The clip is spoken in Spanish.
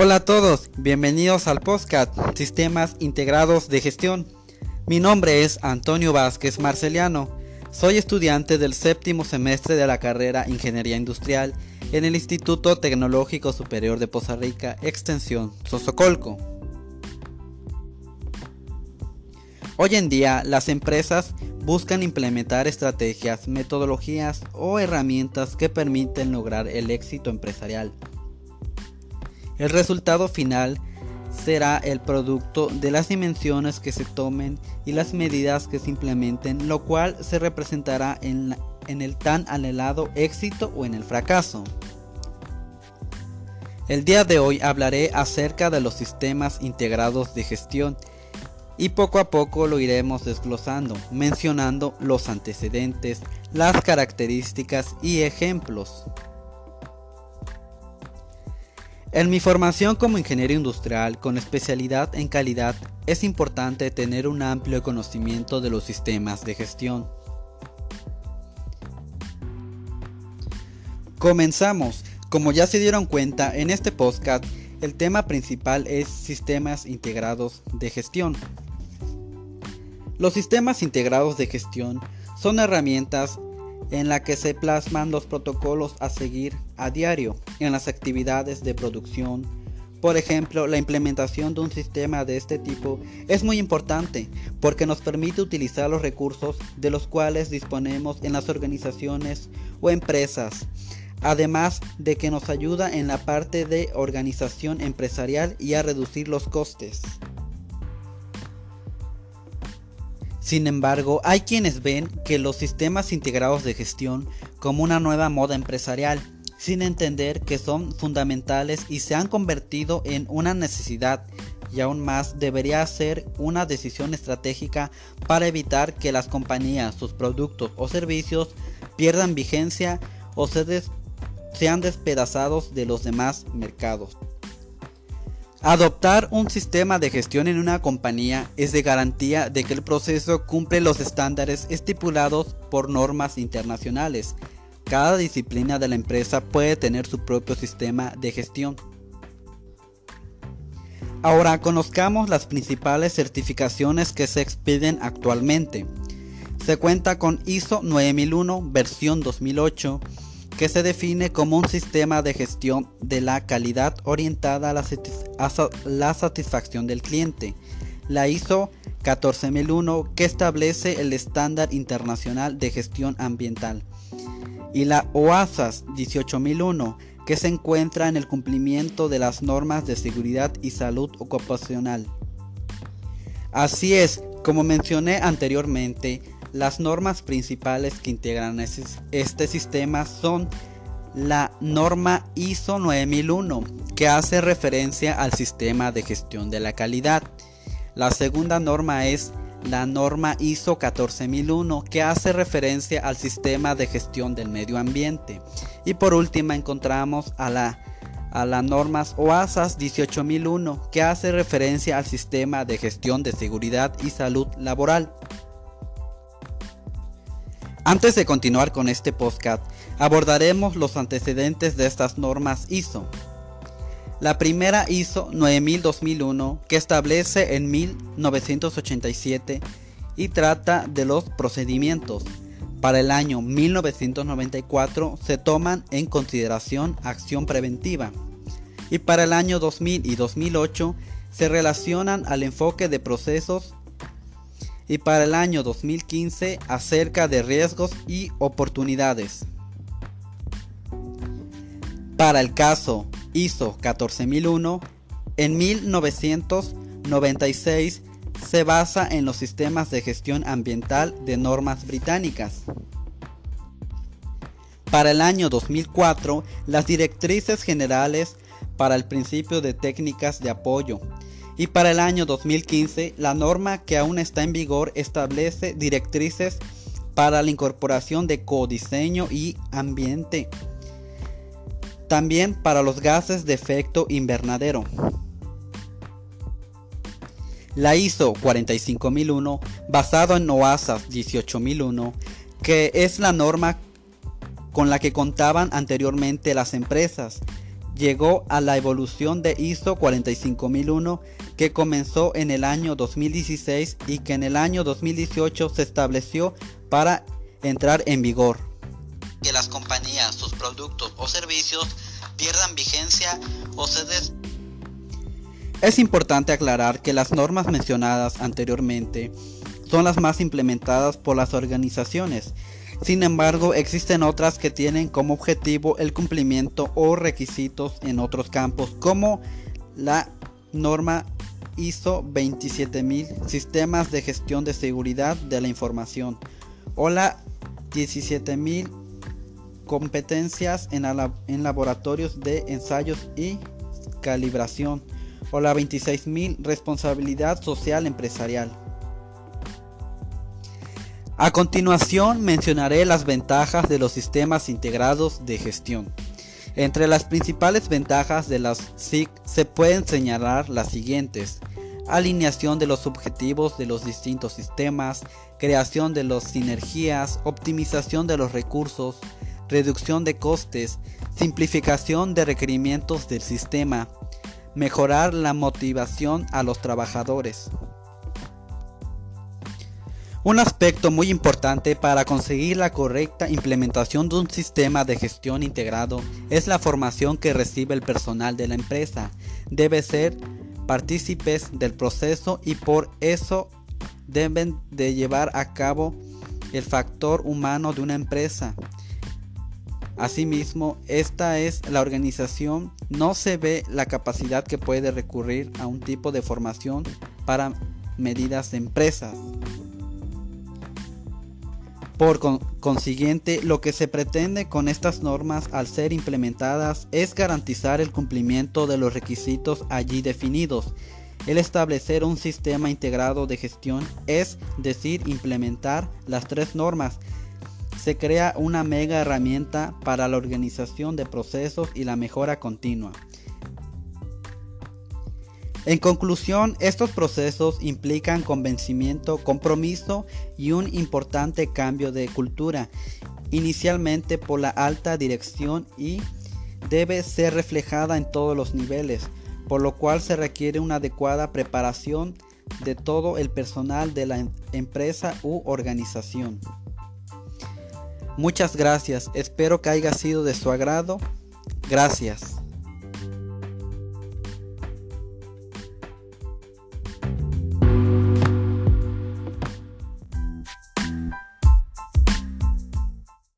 Hola a todos, bienvenidos al podcast Sistemas Integrados de Gestión. Mi nombre es Antonio Vázquez Marceliano. Soy estudiante del séptimo semestre de la carrera Ingeniería Industrial en el Instituto Tecnológico Superior de Poza Rica, extensión Sosocolco. Hoy en día las empresas buscan implementar estrategias, metodologías o herramientas que permiten lograr el éxito empresarial. El resultado final será el producto de las dimensiones que se tomen y las medidas que se implementen, lo cual se representará en, el tan anhelado éxito o en el fracaso. El día de hoy hablaré acerca de los sistemas integrados de gestión y poco a poco lo iremos desglosando, mencionando los antecedentes, las características y ejemplos. En mi formación como ingeniero industrial con especialidad en calidad es importante tener un amplio conocimiento de los sistemas de gestión. Comenzamos. Como ya se dieron cuenta, en este podcast el tema principal es sistemas integrados de gestión. Los sistemas integrados de gestión son herramientas en las que se plasman los protocolos a seguir a diario en las actividades de producción. Por ejemplo, la implementación de un sistema de este tipo es muy importante porque nos permite utilizar los recursos de los cuales disponemos en las organizaciones o empresas, además de que nos ayuda en la parte de organización empresarial y a reducir los costes. Sin embargo, hay quienes ven que los sistemas integrados de gestión como una nueva moda empresarial, sin entender que son fundamentales y se han convertido en una necesidad y aún más debería ser una decisión estratégica para evitar que las compañías, sus productos o servicios pierdan vigencia o se sean despedazados de los demás mercados. Adoptar un sistema de gestión en una compañía es de garantía de que el proceso cumple los estándares estipulados por normas internacionales. Cada disciplina de la empresa puede tener su propio sistema de gestión. Ahora conozcamos las principales certificaciones que se expiden actualmente. Se cuenta con ISO 9001 versión 2008 que se define como un sistema de gestión de la calidad orientada a la, satisfacción del cliente. La ISO 14001 que establece el estándar internacional de gestión ambiental. Y la OASAS 18001 que se encuentra en el cumplimiento de las normas de seguridad y salud ocupacional. Así es, como mencioné anteriormente, las normas principales que integran este sistema son la norma ISO 9001, que hace referencia al sistema de gestión de la calidad. La segunda norma es la norma ISO 14001, que hace referencia al sistema de gestión del medio ambiente. Y por último encontramos a la a las normas OASAS 18001, que hace referencia al sistema de gestión de seguridad y salud laboral. Antes de continuar con este podcast, abordaremos los antecedentes de estas normas ISO. La primera ISO 9000-2001, que establece en 1987 y trata de los procedimientos. Para el año 1994 se toman en consideración acción preventiva. Y para el año 2000 y 2008 se relacionan al enfoque de procesos y para el año 2015 acerca de riesgos y oportunidades. Para el caso ISO 14001, en 1996 se basa en los sistemas de gestión ambiental de normas británicas. Para el año 2004, las directrices generales para el principio de técnicas de apoyo y para el año 2015, la norma que aún está en vigor establece directrices para la incorporación de codiseño y ambiente. También para los gases de efecto invernadero. La ISO 45001, basado en OASAS 18001, que es la norma con la que contaban anteriormente las empresas, llegó a la evolución de ISO 45001 que comenzó en el año 2016 y que en el año 2018 se estableció para entrar en vigor. Que las compañías, sus productos o servicios pierdan vigencia o se des... Es importante aclarar que las normas mencionadas anteriormente son las más implementadas por las organizaciones. Sin embargo, existen otras que tienen como objetivo el cumplimiento o requisitos en otros campos, como la norma ISO 27000, Sistemas de Gestión de Seguridad de la Información, o la 17000, Competencias en, en laboratorios de ensayos y calibración, o la 26000, Responsabilidad Social Empresarial. A continuación mencionaré las ventajas de los sistemas integrados de gestión. Entre las principales ventajas de las SIC se pueden señalar las siguientes. Alineación de los objetivos de los distintos sistemas, creación de las sinergias, optimización de los recursos, reducción de costes, simplificación de requerimientos del sistema, mejorar la motivación a los trabajadores. Un aspecto muy importante para conseguir la correcta implementación de un sistema de gestión integrado es la formación que recibe el personal de la empresa. Debe ser partícipes del proceso y por eso deben de llevar a cabo el factor humano de una empresa. Asimismo, esta es la organización, no se ve la capacidad que puede recurrir a un tipo de formación para medidas de empresas. Por consiguiente, lo que se pretende con estas normas al ser implementadas es garantizar el cumplimiento de los requisitos allí definidos. El establecer un sistema integrado de gestión es decir, implementar las tres normas. Se crea una mega herramienta para la organización de procesos y la mejora continua. En conclusión, estos procesos implican convencimiento, compromiso y un importante cambio de cultura, inicialmente por la alta dirección y debe ser reflejada en todos los niveles, por lo cual se requiere una adecuada preparación de todo el personal de la em-, empresa u organización. Muchas gracias, espero que haya sido de su agrado. Gracias.